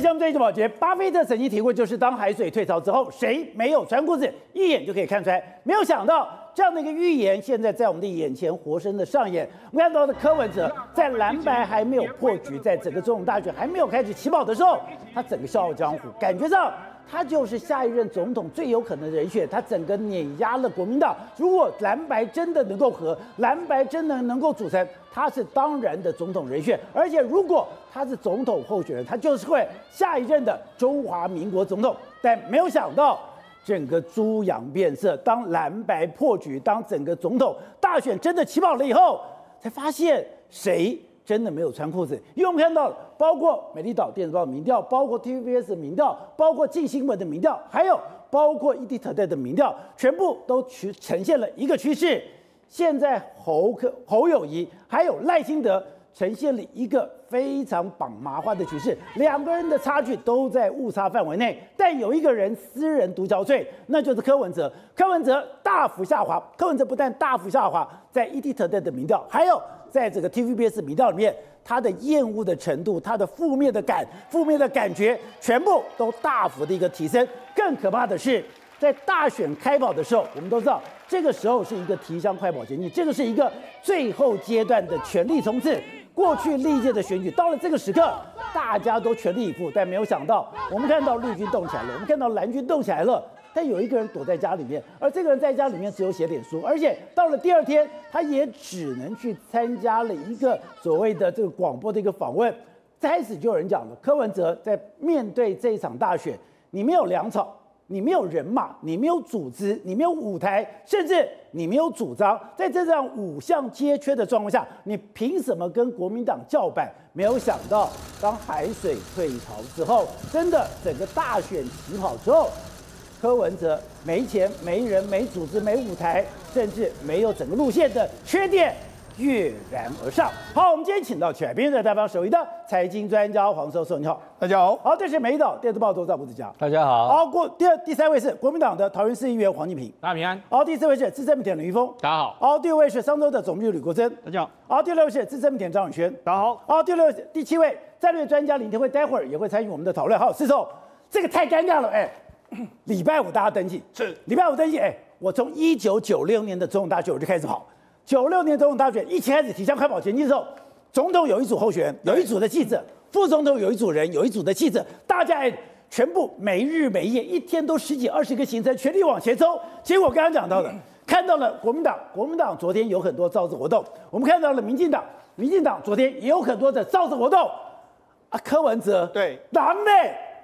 像这一宝杰，巴菲特曾经提过，就是当海水退潮之后，谁没有穿裤子，一眼就可以看出来。没有想到这样的一个预言，现在在我们的眼前活生的上演。我们看到的柯文哲，在蓝白还没有破局，在整个总统大选还没有开始起跑的时候，他整个笑傲江湖，感觉上。他就是下一任总统最有可能的人选，他整个碾压了国民党。如果蓝白真的能够和，蓝白真的能够组成，他是当然的总统人选。而且如果他是总统候选人，他就是会下一任的中华民国总统。但没有想到，整个猪羊变色，当蓝白破局，当整个总统大选真的起跑了以后，才发现谁。真的没有穿裤子，因为我们看到，包括美丽岛电子报民调，包括 TVBS 的民调，包括镜新闻的民调，还有包括 ETtoday 的民调，全部都呈呈现了一个趋势。现在侯克侯友宜还有赖清德呈现了一个非常绑麻花的局势，两个人的差距都在误差范围内，但有一个人私人独憔悴，那就是柯文哲。柯文哲大幅下滑，柯文哲不但大幅下滑，在 ETtoday 的民调，还有。在这个 TVBS 民调里面，他的厌恶的程度，他的负面的感，负面的感觉，全部都大幅的一个提升。更可怕的是，在大选开跑的时候，我们都知道，这个时候是一个提枪快跑前进，这个是一个最后阶段的全力冲刺。过去历届的选举，到了这个时刻，大家都全力以赴，但没有想到，我们看到绿军动起来了，我们看到蓝军动起来了。但有一个人躲在家里面，而这个人在家里面只有写点书，而且到了第二天，他也只能去参加了一个所谓的这个广播的一个访问。开始就有人讲了，柯文哲在面对这一场大选，你没有粮草，你没有人马，你没有组织，你没有舞台，甚至你没有主张，在这样五项皆缺的状况下，你凭什么跟国民党叫板？没有想到，当海水退潮之后，真的整个大选起跑之后。柯文哲没钱、没人、没组织、没舞台，甚至没有整个路线的缺点跃然而上。好，我们今天请到全编的代表首位的财经专家黄教授，你好，大家好。好，这是美岛电子报总编吴子嘉，大家好。好，过第二、第三位是国民党的桃园市议员黄敬平，大家平安。好，第四位是资深媒体人林裕丰，大家好。好，第五位是商周的总编辑吕国珍，大家好。好，第六位是资深媒体人张永轩，大家好。好，第六位是第七位战略专家林天辉，待会儿也会参与我们的讨论。好，四手，这个太尴尬了，哎。礼拜五大家登记。是。礼拜五登记，哎，我从一九九六年的总统大选我就开始跑，九六年总统大选一起开始提倡快跑前进的时候，总统有一组候选人，有一组的记者，副总统有一组人，有一组的记者，大家哎全部没日没夜，一天都十几二十个行程，全力往前冲。结果刚刚讲到的，看到了国民党，国民党昨天有很多造势活动，我们看到了民进党，民进党昨天也有很多的造势活动，啊，柯文哲对，狼呢，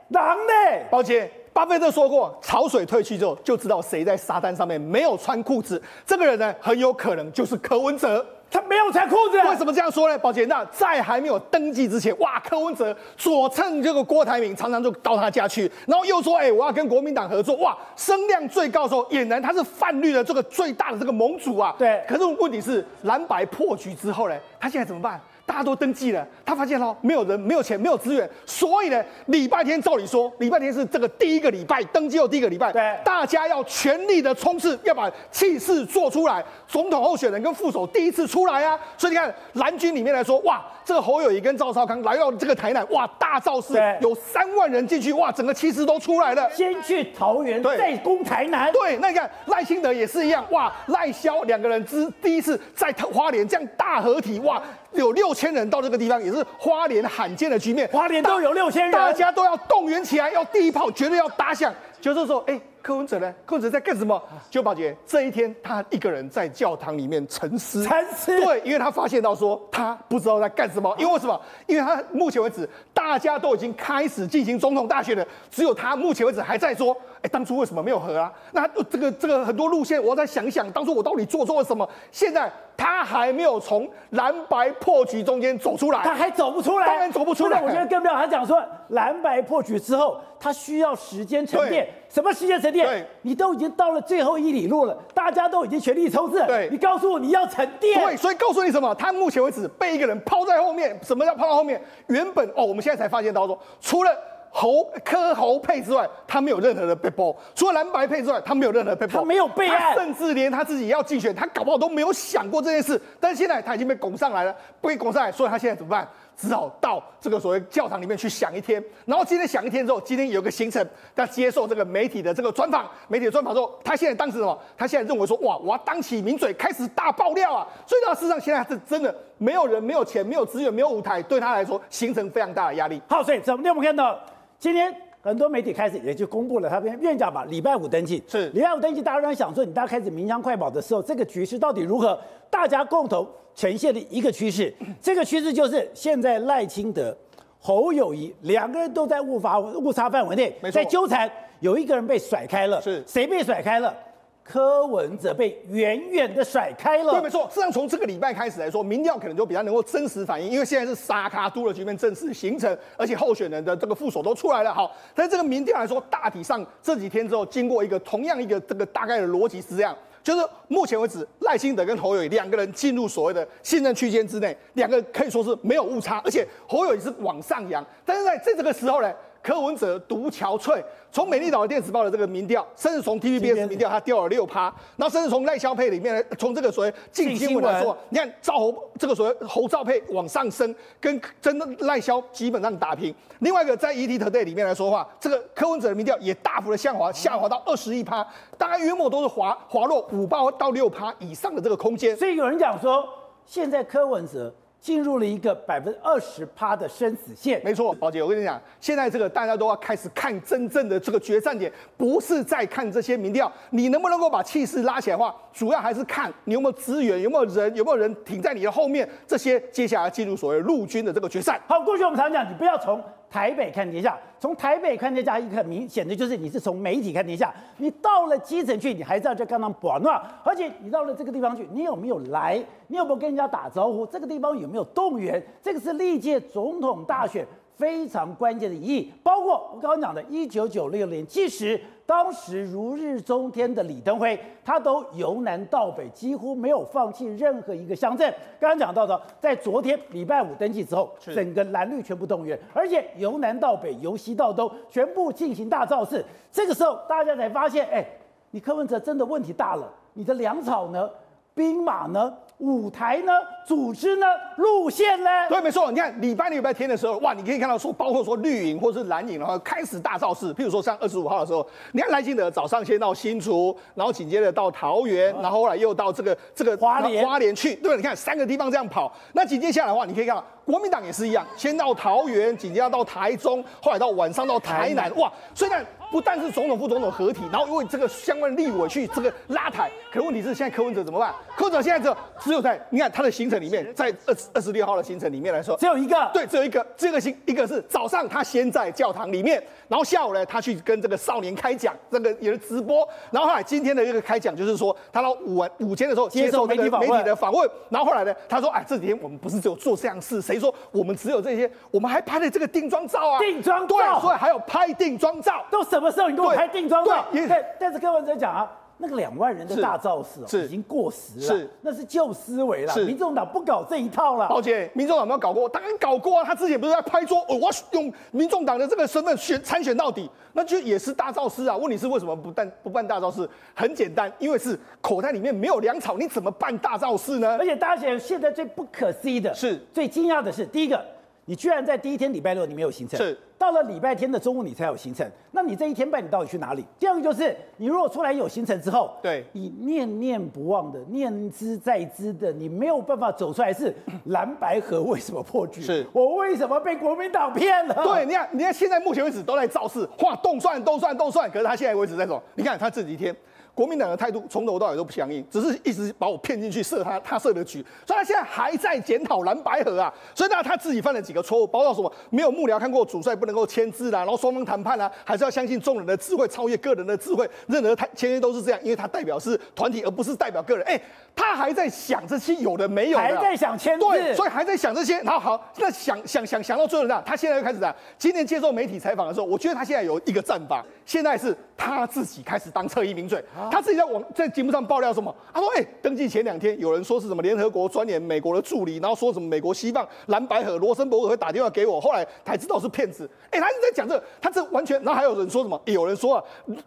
狼呢，抱歉。巴菲特说过，潮水退去之后，就知道谁在沙滩上面没有穿裤子。这个人呢，很有可能就是柯文哲。他没有穿裤子，为什么这样说呢？宝杰，那在还没有登记之前，哇，柯文哲左蹭这个郭台铭，常常就到他家去，然后又说，哎，我要跟国民党合作，哇，声量最高的时候，俨然他是泛绿的这个最大的这个盟主啊。对。可是问题是，蓝白破局之后呢，他现在怎么办？大家都登记了，他发现喽，没有人，没有钱，没有资源，所以呢，礼拜天照理说，礼拜天是这个第一个礼拜登记后第一个礼拜，对，大家要全力的冲刺，要把气势做出来，总统候选人跟副手第一次出来啊，所以你看蓝军里面来说，哇，这个侯友谊跟赵少康来到这个台南，哇，大造势，有三万人进去，哇，整个气势都出来了，先去桃园，再攻台南，对，那你看赖清德也是一样，哇，赖萧两个人之第一次在花莲这样大合体，哇。有六千人到这个地方，也是花莲罕见的局面。花莲都有六千人，大家都要动员起来，要第一炮，绝对要打响。就是说，哎。柯文哲呢？柯文哲在干什么？九宝姐这一天，他一个人在教堂里面沉思。沉思。对，因为他发现到说，他不知道在干什么。因为什么？因为他目前为止，大家都已经开始进行总统大选了，只有他目前为止还在说，哎，当初为什么没有和啊？那这个这个很多路线，我要再想一想，当初我到底做错了什么？现在他还没有从蓝白破局中间走出来，他还走不出来，当然走不出来。我觉得更不要他讲说，蓝白破局之后，他需要时间沉淀。什么时间沉淀？你都已经到了最后一里路了，大家都已经全力冲刺。对，你告诉我你要沉淀。对，所以告诉你什么？他目前为止被一个人抛在后面。什么叫抛在后面？原本哦，我们现在才发现到说，除了侯柯侯配之外，他没有任何的被包；除了蓝白配之外，他没有任何被包。他没有备案，甚至连他自己要竞选，他搞不好都没有想过这件事。但是现在他已经被拱上来了，被拱上来，所以他现在怎么办？只好到这个所谓教堂里面去想一天。然后今天想一天之后，今天有个行程，他接受这个媒体的这个专访，媒体的专访之后，他现在当时什么？他现在认为说，哇，我要当起名嘴，开始大爆料啊！所以呢事实上现在是真的没有人、没有钱、没有资源、没有舞台，对他来说形成非常大的压力。好，所以怎么我们看到今天？很多媒体开始也就公布了，他们院长嘛，礼拜五登记，是礼拜五登记，大家都在想说，你大家开始鸣枪快跑的时候，这个局势到底如何？大家共同呈现的一个趋势，这个趋势就是现在赖清德、侯友谊两个人都在误发误差范围内，在纠缠，有一个人被甩开了，是谁被甩开了？柯文哲被远远的甩开了。对，没错。实际上，从这个礼拜开始来说，民调可能就比较能够真实反映，因为现在是沙卡都的局面正式形成，而且候选人的这个副手都出来了。好，但是这个民调来说，大体上这几天之后，经过一个同样一个这个大概的逻辑是这样，就是目前为止，赖清德跟侯友宜两个人进入所谓的信任区间之内，两个可以说是没有误差，而且侯友宜是往上扬。但是在在这个时候呢，柯文哲独憔悴。从美丽岛的电子报的这个民调，甚至从 TVBS 民调，他掉了六趴。然后甚至从赖萧配里面，从这个所谓近新闻来说，你看赵侯这个所谓侯赵配往上升，跟真的赖萧基本上打平。另外一个在 ETtoday 里面来说的话，这个柯文哲的民调也大幅的下滑，下滑到二十一趴，大概约莫都是滑滑落五趴到六趴以上的这个空间。所以有人讲说，现在柯文哲。进入了一个百分之二十趴的生死线。没错，宝姐，我跟你讲，现在这个大家都要开始看真正的这个决战点，不是在看这些民调，你能不能够把气势拉起来的话，主要还是看你有没有资源，有没有人，有没有人挺在你的后面。这些接下来进入所谓陆军的这个决战。好，过去我们常讲，你不要从。台北看天下，从台北看天下，一个很明显的就是你是从媒体看天下。你到了基层去，你还是要在刚刚保暖，而且你到了这个地方去，你有没有来？你有没有跟人家打招呼？这个地方有没有动员？这个是历届总统大选非常关键的意义。包括我刚刚讲的，一九九六年，即使。当时如日中天的李登辉，他都由南到北，几乎没有放弃任何一个乡镇。刚刚讲到的，在昨天礼拜五登记之后，整个蓝绿全部动员，而且由南到北，由西到东，全部进行大造势。这个时候，大家才发现，哎，你柯文哲真的问题大了，你的粮草呢？兵马呢？舞台呢？组织呢？路线呢？对，没错。你看礼拜六、礼拜天的时候，哇，你可以看到说，包括说绿营或是蓝营，然后开始大造势。譬如说像二十五号的时候，你看赖清德早上先到新竹，然后紧接着到桃园，然后后来又到这个这个花莲花莲去，对吧？你看三个地方这样跑。那紧接下来的话，你可以看到国民党也是一样，先到桃园，紧接着到台中，后来到晚上到台南，哇！虽然，不但是总统副总统合体，然后因为这个相关立委去这个拉台，可是问题是现在柯文哲怎么办？柯文哲现在只有只有在你看他的行程里面，在二二十六号的行程里面来说，只有一个，对，只有一个，这个行一个是早上他先在教堂里面，然后下午呢他去跟这个少年开讲，这个也是直播，然后后来今天的一个开讲就是说他到午晚午间的时候接受媒体媒体的访问，然后后来呢他说哎这几天我们不是只有做这样事，谁说我们只有这些？我们还拍了这个定妆照啊，定妆照，对，所以还有拍定妆照，都什么时候你给我拍定妆照？对，但但是跟文哲讲啊。那个两万人的大造势、哦、已经过时了，是那是旧思维了。是民众党不搞这一套了。宝姐，民众党没有搞过，当然搞过啊。他之前不是在拍桌，哦、我用民众党的这个身份选参选到底，那就也是大造势啊。问题是为什么不办不办大造势？很简单，因为是口袋里面没有粮草，你怎么办大造势呢？而且大家现现在最不可思议的是，最惊讶的是，第一个。你居然在第一天礼拜六你没有行程，是到了礼拜天的中午你才有行程，那你这一天半你到底去哪里？第二个就是你如果出来有行程之后，对，你念念不忘的、念之在之的，你没有办法走出来是 蓝白河为什么破局？是我为什么被国民党骗了？对，你看，你看现在目前为止都在造势，画动算、动算、动算，可是他现在为止在走，你看他这几天。国民党的态度从头到尾都不相应，只是一直把我骗进去设他他设的局，所以他现在还在检讨蓝白合啊。所以呢，他自己犯了几个错误，包括什么？没有幕僚看过主帅不能够签字啦，然后双方谈判啊，还是要相信众人的智慧，超越个人的智慧。任何他签约都是这样，因为他代表是团体，而不是代表个人。哎，他还在想这些有的没有的，还在想签字，对，所以还在想这些。然后好，那想想想想到最后呢，他现在又开始讲，今天接受媒体采访的时候，我觉得他现在有一个战法，现在是他自己开始当侧翼名嘴。他自己在网在节目上爆料什么？他说：“哎、欸，登记前两天有人说是什么联合国专员、美国的助理，然后说什么美国希望蓝白和罗森伯格会打电话给我，后来才知道是骗子。哎、欸，他一直在讲这个，他这完全，然后还有人说什么？欸、有人说啊，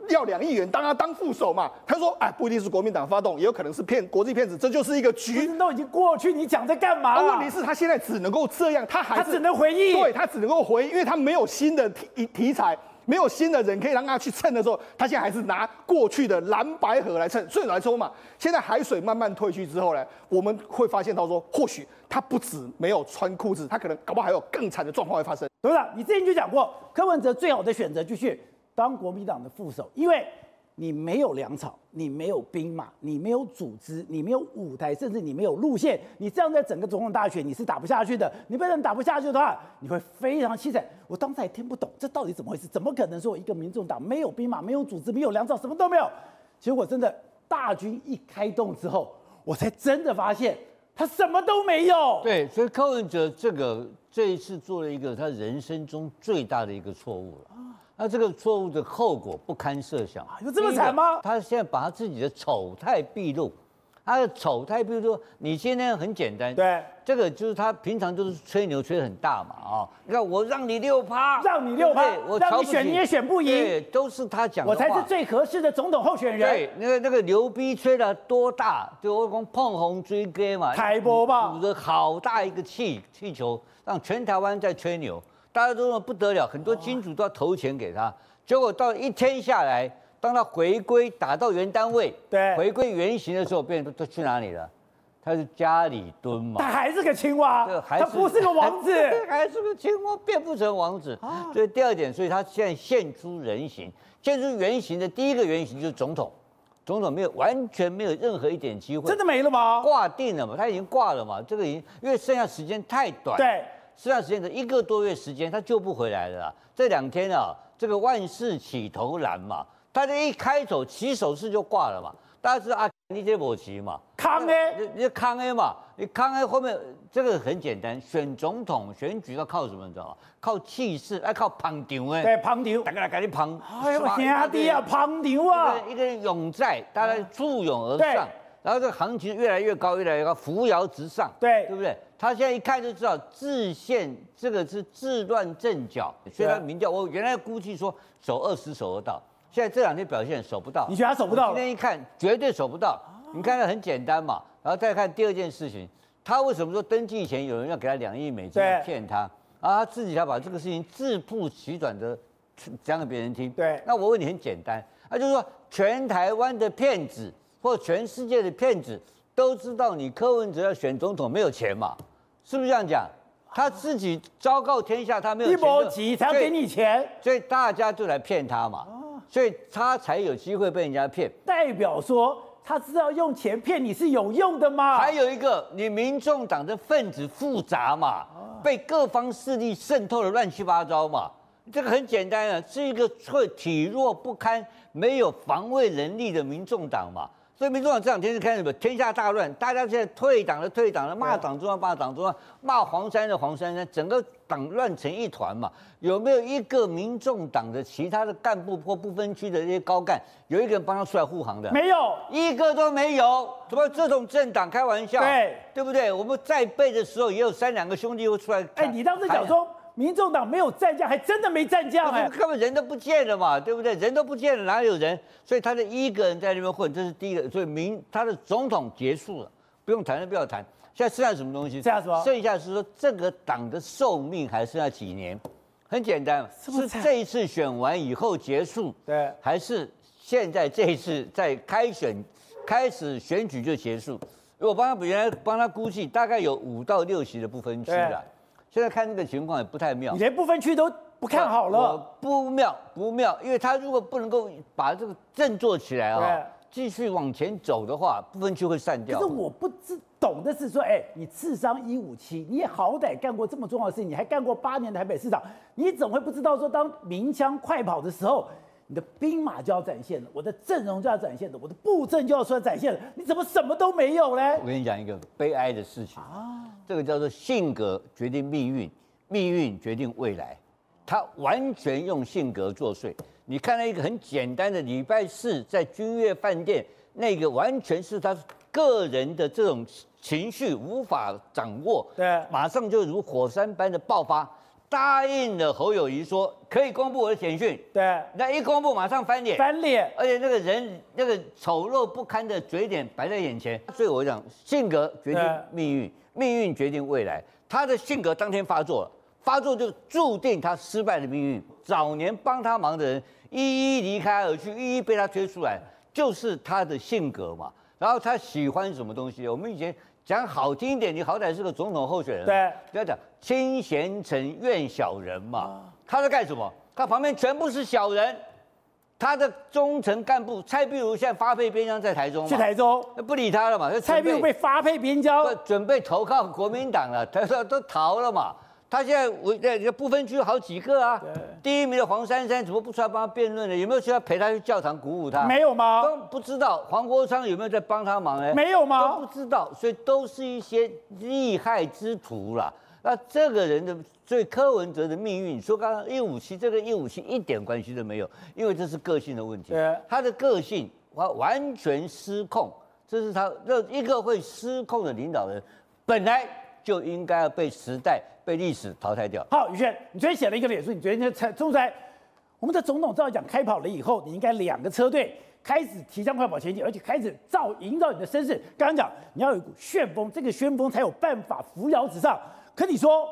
要两亿元当他当副手嘛？他说：哎，不一定是国民党发动，也有可能是骗国际骗子，这就是一个局。都已经过去，你讲在干嘛、啊？问题是，他现在只能够这样，他还是他只能回应，对他只能够回应，因为他没有新的题题材。”没有新的人可以让他去蹭的时候，他现在还是拿过去的蓝白河来蹭。所以来说嘛，现在海水慢慢退去之后呢，我们会发现到说，或许他不止没有穿裤子，他可能搞不好还有更惨的状况会发生。董事长，你之前就讲过，柯文哲最好的选择就是当国民党的副手，因为。你没有粮草，你没有兵马，你没有组织，你没有舞台，甚至你没有路线，你这样在整个总统大选你是打不下去的。你被人打不下去的话，你会非常凄惨。我当时还听不懂这到底怎么回事？怎么可能说一个民众党没有兵马、没有组织、没有粮草，什么都没有？结果真的大军一开动之后，我才真的发现他什么都没有。对，所以柯文哲这个这一次做了一个他人生中最大的一个错误了。那这个错误的后果不堪设想，有这么惨吗？他现在把他自己的丑态毕露，他的丑态毕露说，你现在很简单，对，这个就是他平常就是吹牛吹得很大嘛，啊，你看我让你六趴，让你六趴，我让你选你也选不赢，对，都是他讲的话，我才是最合适的总统候选人。对，那个那个牛逼吹得多大，就我讲碰红追歌嘛，开播吧，鼓着好大一个气气球，让全台湾在吹牛。大家都说不得了，很多金主都要投钱给他，结果到一天下来，当他回归打到原单位，对，回归原形的时候，别人都都去哪里了？他是家里蹲嘛，他还是个青蛙，他不是个王子，还是个青蛙，变不成王子。所以第二点，所以他现在现出人形，现出原形的第一个原型就是总统，总统没有完全没有任何一点机会，真的没了吗？挂定了嘛，他已经挂了嘛，这个已经因为剩下时间太短，对。这段时间的一个多月时间，他救不回来了啦。这两天啊，这个万事起头难嘛，他这一开走起手式就挂了嘛。大家知道啊，你这没棋嘛，康 A，你你康 A 嘛，你康 A 后面这个很简单，选总统选举要靠什么？你知道吗？靠气势，要靠捧场哎。对，捧场，大家来给你捧。哎呦，兄弟啊，捧场啊！一个勇在，大家簇拥而上。然后这个行情越来越高，越来越高，扶摇直上，对，对不对？他现在一看就知道自陷这个是自乱阵脚，所以他民调，我原来估计说守二十守得到，现在这两天表现守不到。你觉得他守不到？今天一看绝对守不到。你看的很简单嘛，然后再看第二件事情，他为什么说登记前有人要给他两亿美金骗他，然后他自己要把这个事情自曝其短的讲给别人听。对，那我问你很简单，那就是说全台湾的骗子。或全世界的骗子都知道你柯文哲要选总统没有钱嘛？是不是这样讲？他自己昭告天下，他没有钱，一波急才要给你钱，所以大家就来骗他嘛，所以他才有机会被人家骗。代表说他知道用钱骗你是有用的吗？还有一个，你民众党的分子复杂嘛，被各方势力渗透的乱七八糟嘛。这个很简单啊，是一个会体弱不堪、没有防卫能力的民众党嘛。所以民众党这两天就开始天下大乱，大家现在退党的退党的，骂党中央骂党中央，骂黄山的黄珊珊，整个党乱成一团嘛。有没有一个民众党的其他的干部或不分区的这些高干，有一个人帮他出来护航的？没有，一个都没有。怎么这种政党开玩笑？对，对不对？我们在背的时候也有三两个兄弟会出来。哎，你当时讲说。民众党没有战将，还真的没战将哎，根本人都不见了嘛，对不对？人都不见了，哪有人？所以他的一个人在那边混，这是第一个。所以民他的总统结束了，不用谈了，不要谈。现在剩下什么东西？剩下什么？剩下是说这个党的寿命还剩下几年？很简单，是不是这一次选完以后结束？对，还是现在这一次在开选开始选举就结束？我帮他原来帮他估计，大概有五到六席的不分区了。现在看这个情况也不太妙，你连不分区都不看好了，不妙不妙，因为他如果不能够把这个振作起来啊，继续往前走的话，不分区会散掉。可是我不知懂的是说，哎，你智商一五七，你也好歹干过这么重要的事情，你还干过八年台北市长，你怎么会不知道说，当鸣枪快跑的时候，你的兵马就要展现了，我的阵容就要展现了，我的布阵就要出来展现了，你怎么什么都没有呢？我跟你讲一个悲哀的事情啊。这个叫做性格决定命运，命运决定未来。他完全用性格作祟。你看到一个很简单的礼拜四在君悦饭店，那个完全是他个人的这种情绪无法掌握，对，马上就如火山般的爆发，答应了侯友谊说可以公布我的简讯，对，那一公布马上翻脸，翻脸，而且那个人那个丑陋不堪的嘴脸摆在眼前，所以我讲性格决定命运，命运决定未来，他的性格当天发作了，发作就注定他失败的命运，早年帮他忙的人。一一离开而去，一一被他追出来，就是他的性格嘛。然后他喜欢什么东西？我们以前讲好听一点，你好歹是个总统候选人，对，不要讲亲贤臣，怨小人嘛。他在干什么？他旁边全部是小人。他的中层干部蔡壁如现在发配边疆在台中，去台中，不理他了嘛。蔡壁如被发配边疆，准备投靠国民党了，他说都逃了嘛。他现在我在不分区有好几个啊，第一名的黄珊珊怎么不出来帮他辩论呢？有没有需要陪他去教堂鼓舞他？没有吗？都不知道。黄国昌有没有在帮他忙呢？没有吗？都不知道，所以都是一些利害之徒啦。那这个人的，所以柯文哲的命运，你说刚刚一五七这个一五七一点关系都没有，因为这是个性的问题。他的个性完完全失控，这是他这一个会失控的领导人，本来就应该要被时代。被历史淘汰掉。好，宇轩，你昨天写了一个脸书，你昨天才中才，我们的总统照讲开跑了以后，你应该两个车队开始提倡快跑前进，而且开始造营造你的声势。刚刚讲你要有一股旋风，这个旋风才有办法扶摇直上。可你说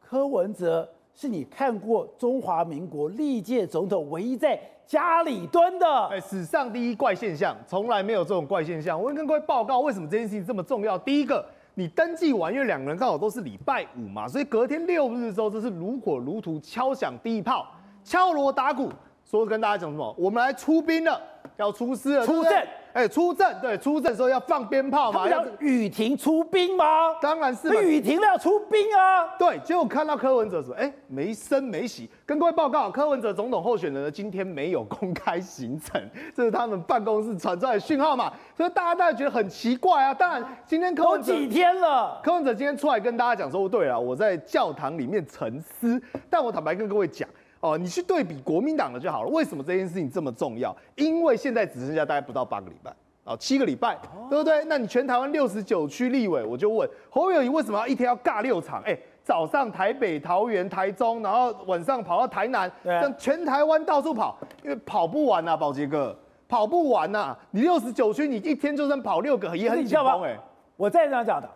柯文哲是你看过中华民国历届总统唯一在家里蹲的，哎，史上第一怪现象，从来没有这种怪现象。我会跟各位报告，为什么这件事情这么重要？第一个。你登记完，因为两个人刚好都是礼拜五嘛，所以隔天六日之后，这是如火如荼敲响第一炮，敲锣打鼓，说跟大家讲什么？我们来出兵了，要出师了，出阵。哎，出阵，对，出阵的时候要放鞭炮嘛？要雨停出兵吗？当然是。雨停了要出兵啊？对，结果看到柯文哲说，哎，没声没息。跟各位报告，柯文哲总统候选人呢，今天没有公开行程，这是他们办公室传出来的讯号嘛？所以大家当然觉得很奇怪啊。当然，今天柯文哲都几天了，柯文哲今天出来跟大家讲说，对了，我在教堂里面沉思。但我坦白跟各位讲。哦，你去对比国民党的就好了。为什么这件事情这么重要？因为现在只剩下大概不到八个礼拜，哦，七个礼拜，对不对？那你全台湾六十九区立委，我就问侯友宜为什么要一天要尬六场？哎，早上台北、桃园、台中，然后晚上跑到台南，让全台湾到处跑，因为跑不完呐，宝杰哥，跑不完呐。你六十九区，你一天就算跑六个，也很紧绷哎。我再这样讲的。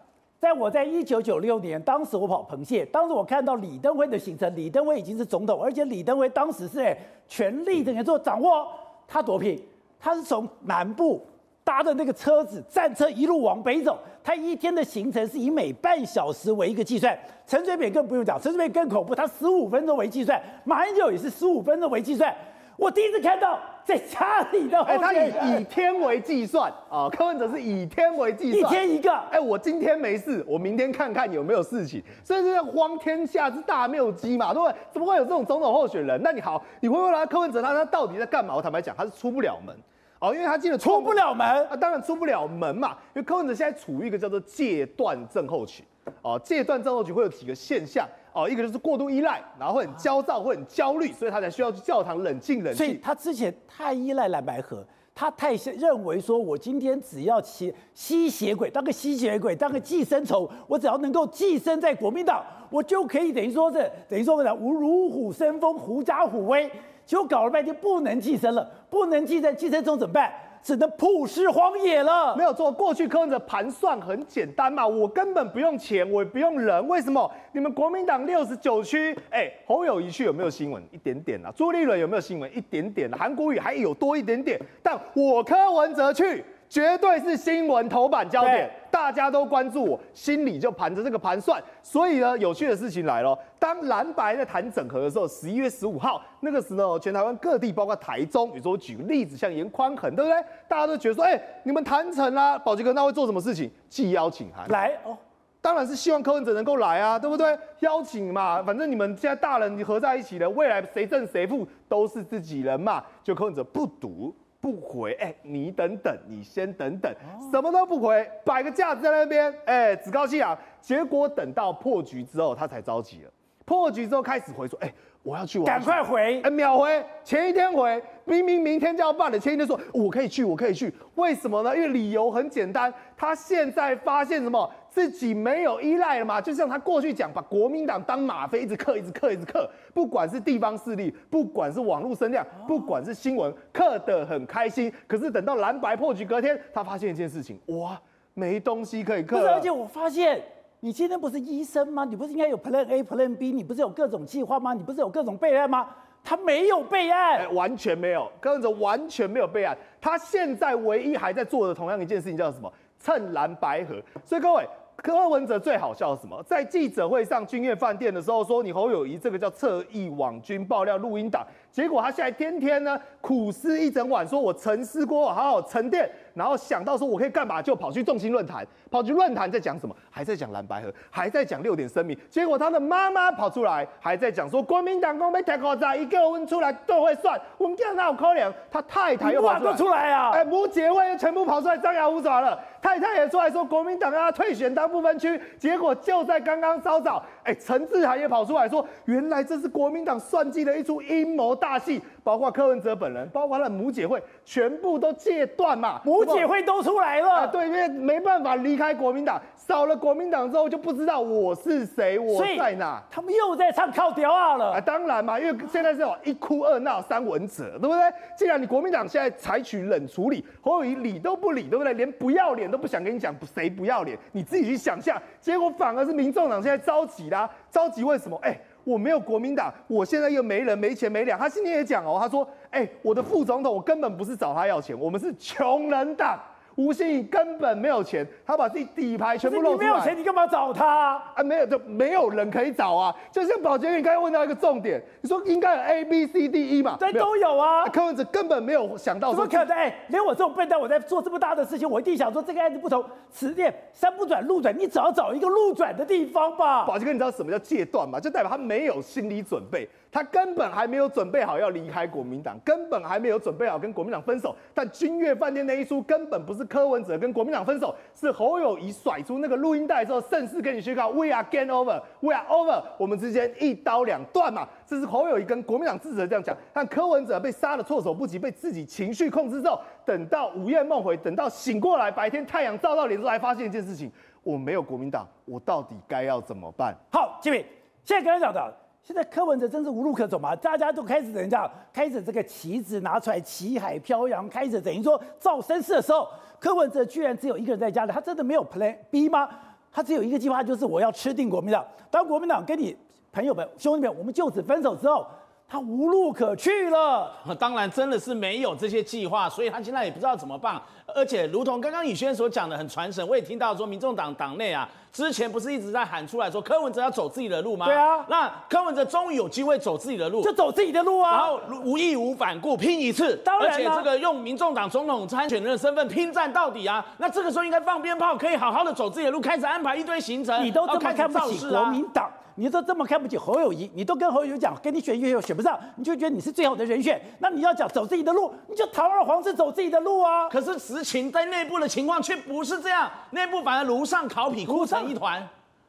在我在一九九六年，当时我跑螃蟹，当时我看到李登辉的行程，李登辉已经是总统，而且李登辉当时是哎全力的做掌握，他多拼，他是从南部搭的那个车子战车一路往北走，他一天的行程是以每半小时为一个计算，陈水扁更不用讲，陈水扁更恐怖，他十五分钟为计算，马英九也是十五分钟为计算。我第一次看到在家里的，哎，他以以天为计算啊，柯文哲是以天为计算，一天一个，哎，我今天没事，我明天看看有没有事情，所以这叫荒天下之大谬机嘛，对不对？怎么会有这种总统候选人？那你好，你会问他柯文哲他他到底在干嘛？我坦白讲，他是出不了门，哦，因为他进了出不了门啊，当然出不了门嘛，因为柯文哲现在处于一个叫做戒断症候群，哦，戒断症候群会有几个现象。哦，一个就是过度依赖，然后会很焦躁，会很焦虑，所以他才需要去教堂冷静冷静。所以他之前太依赖蓝白合，他太认为说，我今天只要吸吸血鬼，当个吸血鬼，当个寄生虫，我只要能够寄生在国民党，我就可以等于说是等于说什么如如虎生风，狐假虎威。结果搞了半天不能寄生了，不能寄生，寄生虫怎么办？只能曝尸荒野了。没有错，过去柯文哲盘算很简单嘛，我根本不用钱，我也不用人，为什么？你们国民党六十九区，哎，侯友宜去有没有新闻？一点点啦。朱立伦有没有新闻？一点点啊。韩国瑜还有多一点点，但我柯文哲去。绝对是新闻头版焦点，大家都关注我，心里就盘着这个盘算。所以呢，有趣的事情来了。当蓝白在谈整合的时候，十一月十五号那个时候，全台湾各地，包括台中，比如说我举个例子，像颜宽恒，对不对？大家都觉得说，哎、欸，你们谈成啦，宝杰哥那会做什么事情？寄邀请函来哦，当然是希望柯文哲能够来啊，对不对？邀请嘛，反正你们现在大人合在一起的，未来谁胜谁负都是自己人嘛。就柯文哲不读。不回，哎、欸，你等等，你先等等，什么都不回，摆个架子在那边，哎、欸，趾高气扬。结果等到破局之后，他才着急了。破局之后开始回说，哎、欸，我要去，我赶快回，哎，秒回，前一天回，明明明天就要办了，前一天说我可以去，我可以去，为什么呢？因为理由很简单，他现在发现什么，自己没有依赖了嘛，就像他过去讲，把国民党当吗啡，一直嗑，一直嗑，一直嗑，不管是地方势力，不管是网络声量，不管是新闻，嗑得很开心。可是等到蓝白破局隔天，他发现一件事情，哇，没东西可以嗑。而且我发现。你今天不是医生吗？你不是应该有 Plan A、Plan B？你不是有各种计划吗？你不是有各种备案吗？他没有备案，欸，完全没有，柯文哲完全没有备案。他现在唯一还在做的同样一件事情叫什么？蹭蓝白合。所以各位，柯文哲最好笑是什么？在记者会上君悦饭店的时候说，你侯友宜这个叫侧翼网军爆料录音档，结果他现在天天呢苦思一整晚，说我沉思过，好好沉淀。然后想到说我可以干嘛，就跑去重心论坛，跑去论坛在讲什么？还在讲蓝白河，还在讲六点声明。结果他的妈妈跑出来，还在讲说国民党公被太夸张，一个问出来都会算。我们哪有可怜，他太太又跑出来，出來啊！哎，母姐会又全部跑出来张牙舞爪了。太太也出来说国民党要退选当不分区。结果就在刚刚稍早，哎，陈志涵也跑出来说，原来这是国民党算计的一出阴谋大戏。包括柯文哲本人，包括他的母姐会，全部都戒断嘛。母姐会都出来了。啊，对，因为没办法离开国民党，少了国民党之后就不知道我是谁，我在哪。他们又在唱靠调啊了。啊，当然嘛，因为现在是有一哭二闹三文哲，对不对？既然你国民党现在采取冷处理，侯友宜理都不理，对不对？连不要脸都不想跟你讲谁不要脸，你自己去想象。结果反而是民众党现在着急啦，着急为什么？哎。我没有国民党，我现在又没人、没钱、没粮。他今天也讲哦，他说：“哎、我的副总统，我根本不是找他要钱，我们是穷人党。”吴欣盈根本没有钱，他把自己底牌全部露出来。你没有钱，你干嘛找他？啊，没有就没有人可以找啊。就像保洁员刚才问到一个重点，你说应该有 A B C D E 嘛？对，都有啊。柯文哲根本没有想到。怎么可能？哎，连我这种笨蛋，我在做这么大的事情，我一定想说这个案子不同，此地山不转路转，你只要找一个路转的地方吧。保洁哥，你知道什么叫戒断吗？就代表他没有心理准备。他根本还没有准备好要离开国民党，根本还没有准备好跟国民党分手。但君悦饭店那一出根本不是柯文哲跟国民党分手，是侯友宜甩出那个录音带之后，正式跟你宣告 We are game over, We are over，我们之间一刀两断嘛。这是侯友宜跟国民党支持者这样讲。但柯文哲被杀的措手不及，被自己情绪控制之后，等到午夜梦回，等到醒过来，白天太阳照到脸之后，才发现一件事情：我没有国民党，我到底该要怎么办？好，吉米，现在刚才讲的。现在柯文哲真是无路可走嘛？大家都开始等于这样，开始这个旗子拿出来，旗海飘扬，开始等于说造声势的时候，柯文哲居然只有一个人在家里，他真的没有 Plan B 吗？他只有一个计划，就是我要吃定国民党。当国民党跟你朋友们、兄弟们，我们就此分手之后。他无路可去了，当然真的是没有这些计划，所以他现在也不知道怎么办。而且，如同刚刚宇轩所讲的很传神，我也听到说，民众党党内啊，之前不是一直在喊出来说柯文哲要走自己的路吗？对啊，那柯文哲终于有机会走自己的路，就走自己的路啊，然后无义无反顾拼一次，当然，而且这个用民众党总统参选人的身份拼战到底啊，那这个时候应该放鞭炮，可以好好的走自己的路，开始安排一堆行程。你都这么看不起国民党。你都这么看不起侯友谊，你都跟侯友宜讲，跟你选又选不上，你就觉得你是最好的人选。那你要讲走自己的路，你就堂而皇之走自己的路啊。可是实情在内部的情况却不是这样，内部反而炉上烤皮，哭成一团，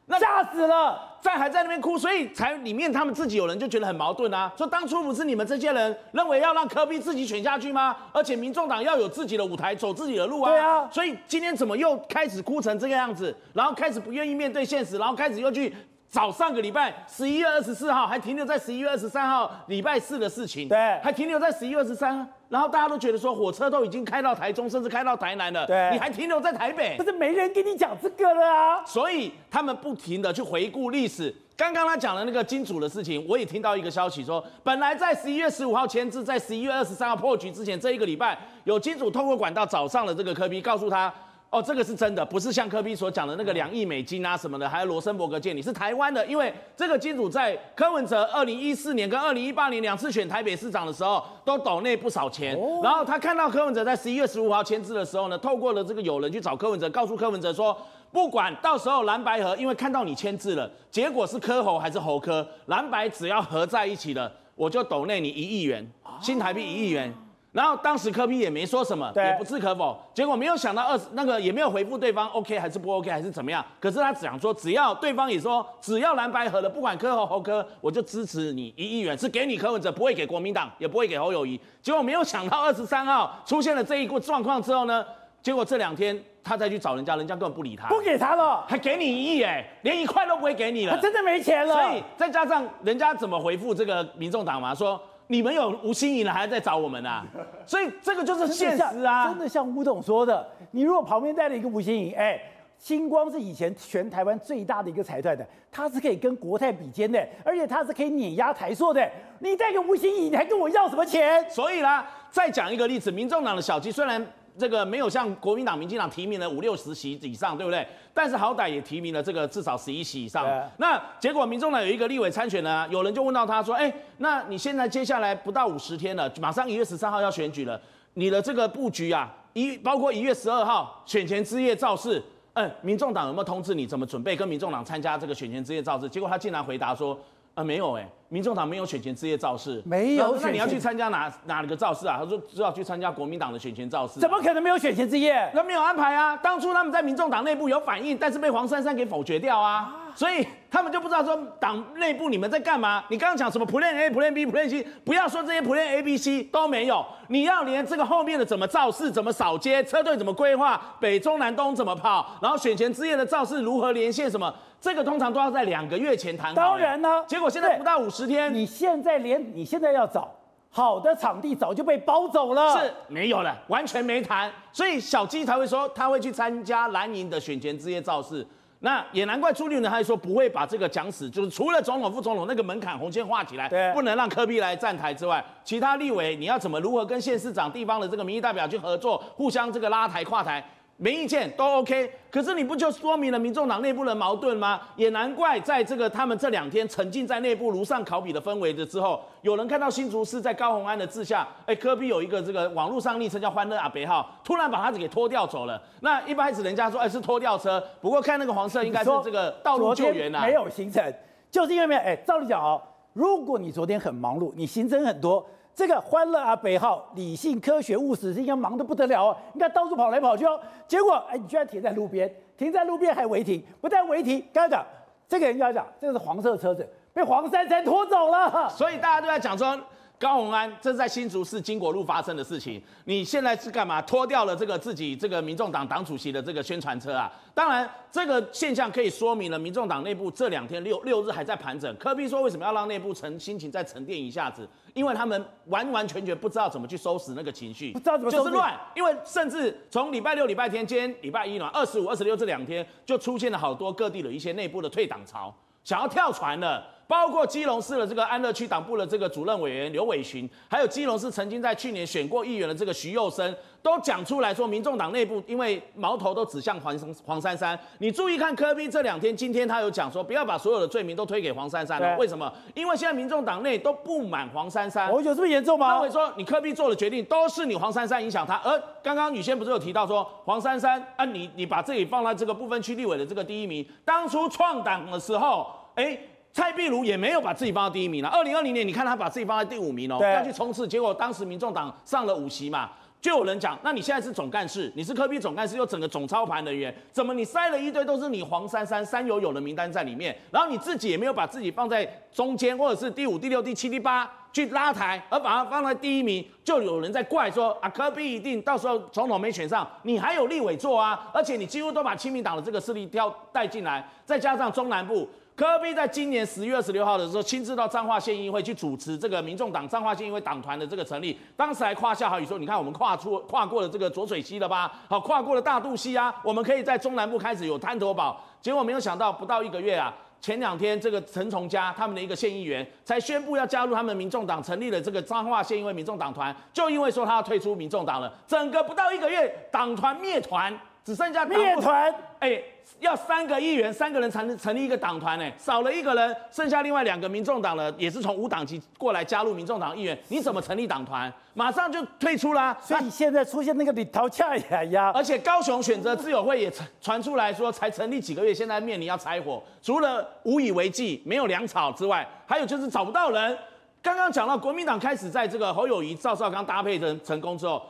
那吓死了，在还在那边哭，所以才里面他们自己有人就觉得很矛盾啊，说当初不是你们这些人认为要让科比自己选下去吗？而且民众党要有自己的舞台，走自己的路啊。对啊，所以今天怎么又开始哭成这个样子，然后开始不愿意面对现实，然后开始又去。早上个礼拜十一月二十四号还停留在十一月二十三号礼拜四的事情，对，还停留在十一月二十三，然后大家都觉得说火车都已经开到台中，甚至开到台南了，对，你还停留在台北，不是没人跟你讲这个了啊？所以他们不停的去回顾历史。刚刚他讲的那个金主的事情，我也听到一个消息说，本来在十一月十五号签字，在十一月二十三号破局之前这一个礼拜，有金主透过管道找上了这个柯比告诉他。哦，这个是真的，不是像柯比所讲的那个两亿美金啊什么的，还有罗森伯格建你是台湾的，因为这个金主在柯文哲二零一四年跟二零一八年两次选台北市长的时候，都抖内不少钱。然后他看到柯文哲在十一月十五号签字的时候呢，透过了这个友人去找柯文哲，告诉柯文哲说，不管到时候蓝白合，因为看到你签字了，结果是柯侯还是侯柯，蓝白只要合在一起了，我就抖内你一亿元，新台币一亿元。然后当时柯 P 也没说什么，也不置可否。结果没有想到二十那个也没有回复对方 OK 还是不 OK 还是怎么样。可是他只想说，只要对方也说，只要蓝白合了，不管柯和侯柯，我就支持你一亿元，是给你柯文哲，不会给国民党，也不会给侯友谊。结果没有想到二十三号出现了这一个状况之后呢，结果这两天他再去找人家，人家根本不理他，不给他了，还给你一亿哎，连一块都不会给你了，他真的没钱了。所以再加上人家怎么回复这个民众党嘛，说。你们有吴欣怡了，还在找我们啊？所以这个就是现实啊！真的像吴董说的，你如果旁边带了一个吴欣怡，哎，星光是以前全台湾最大的一个财团的，它是可以跟国泰比肩的，而且它是可以碾压台塑的。你带个吴欣怡，你还跟我要什么钱？所以啦，再讲一个例子，民众党的小鸡虽然。这个没有像国民党、民进党提名了五六十席以上，对不对？但是好歹也提名了这个至少十一席以上。那结果民众党有一个立委参选呢，有人就问到他说：“哎，那你现在接下来不到五十天了，马上一月十三号要选举了，你的这个布局啊，一包括一月十二号选前之夜造势，嗯，民众党有没有通知你怎么准备跟民众党参加这个选前之夜造势？”结果他竟然回答说：“啊，没有哎。”民众党没有选前之夜造势，没有。那你要去参加哪哪个造势啊？他说只好去参加国民党的选前造势。怎么可能没有选前之夜？那没有安排啊！当初他们在民众党内部有反应，但是被黄珊珊给否决掉啊。所以他们就不知道说党内部你们在干嘛。你刚刚讲什么 Plan A、Plan B、Plan C，不要说这些 Plan A、B、C 都没有，你要连这个后面的怎么造势、怎么扫街、车队怎么规划、北中南东怎么跑，然后选前之夜的造势如何连线什么，这个通常都要在两个月前谈好。当然呢，结果现在不到五十天，你现在连你现在要找好的场地早就被包走了，是没有了，完全没谈，所以小鸡才会说他会去参加蓝营的选前之夜造势。那也难怪朱立伦还说不会把这个讲死，就是除了总统、副总统那个门槛红线画起来，对，不能让科比来站台之外，其他立委你要怎么如何跟县市长、地方的这个民意代表去合作，互相这个拉台跨台。没意见都 OK，可是你不就说明了民众党内部的矛盾吗？也难怪在这个他们这两天沉浸在内部如上考比的氛围的之后，有人看到新竹市在高虹安的治下，哎，科比有一个这个网络上昵称叫“欢乐阿北号”，突然把他给拖掉走了。那一开始人家说哎是拖吊车，不过看那个黄色应该是这个道路救援啊。没有行程，就是因为没有哎，照理讲哦，如果你昨天很忙碌，你行程很多。这个欢乐阿北号理性、科学、务实，应该忙得不得了哦。你看到处跑来跑去哦，结果哎，你居然停在路边，停在路边还违停，不但违停，刚才讲这个人要讲，这个是黄色车子被黄珊珊拖走了，所以大家都在讲说。高鸿安，这是在新竹市金国路发生的事情。你现在是干嘛？脱掉了这个自己这个民众党党主席的这个宣传车啊？当然，这个现象可以说明了民众党内部这两天六六日还在盘整。柯比说为什么要让内部沉心情再沉淀一下子？因为他们完完全全不知道怎么去收拾那个情绪，不知道怎么就是乱。因为甚至从礼拜六、礼拜天，今天礼拜一呢，二十五、二十六这两天就出现了好多各地的一些内部的退党潮，想要跳船了。包括基隆市的这个安乐区党部的这个主任委员刘伟群，还有基隆市曾经在去年选过议员的这个徐佑生，都讲出来说，民众党内部因为矛头都指向黄黄珊珊。你注意看柯宾这两天，今天他有讲说，不要把所有的罪名都推给黄珊珊了。为什么？因为现在民众党内都不满黄珊珊。我有这么严重吗？他会说，你柯宾做的决定都是你黄珊珊影响他。而刚刚宇轩不是有提到说，黄珊珊啊，你你把自己放在这个不分区立委的这个第一名，当初创党的时候，哎。蔡壁如也没有把自己放到第一名了。二零二零年，你看他把自己放在第五名哦，要去冲刺，结果当时民众党上了五席嘛，就有人讲，那你现在是总干事，你是科比总干事，又整个总操盘人员，怎么你塞了一堆都是你黄珊珊、三友友的名单在里面，然后你自己也没有把自己放在中间，或者是第五、第六、第七、第八去拉抬，而把它放在第一名，就有人在怪说啊，科比一定到时候总统没选上，你还有立委做啊，而且你几乎都把亲民党的这个势力调带进来，再加上中南部。柯 P 在今年十月二十六号的时候，亲自到彰化县议会去主持这个民众党彰化县议会党团的这个成立，当时还夸下好语说：“你看，我们跨出跨过了这个浊水溪了吧？好，跨过了大肚溪啊，我们可以在中南部开始有滩头堡。”结果没有想到，不到一个月啊，前两天这个陈崇嘉他们的一个县议员才宣布要加入他们民众党，成立了这个彰化县议会民众党团，就因为说他要退出民众党了，整个不到一个月，党团灭团。只剩下灭团，哎，要三个议员，三个人才能成立一个党团，哎，少了一个人，剩下另外两个民众党的，也是从无党籍过来加入民众党议员，你怎么成立党团？马上就退出啦。所以现在出现那个李桃恰呀呀，而且高雄选择自由会也传传出来说，才成立几个月，现在面临要拆伙，除了无以为继、没有粮草之外，还有就是找不到人。刚刚讲到国民党开始在这个侯友谊、赵少康搭配成成功之后，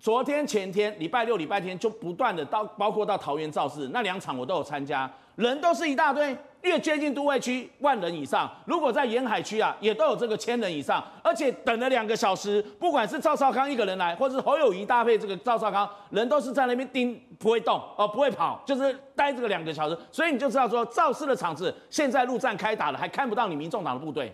昨天、前天、礼拜六、礼拜天就不断的到，包括到桃园造势那两场我都有参加，人都是一大堆。越接近都会区，万人以上；如果在沿海区啊，也都有这个千人以上。而且等了两个小时，不管是赵少康一个人来，或是侯友宜搭配这个赵少康，人都是在那边盯，不会动哦，不会跑，就是待这个两个小时。所以你就知道说，造势的场子现在陆战开打了，还看不到你民众党的部队。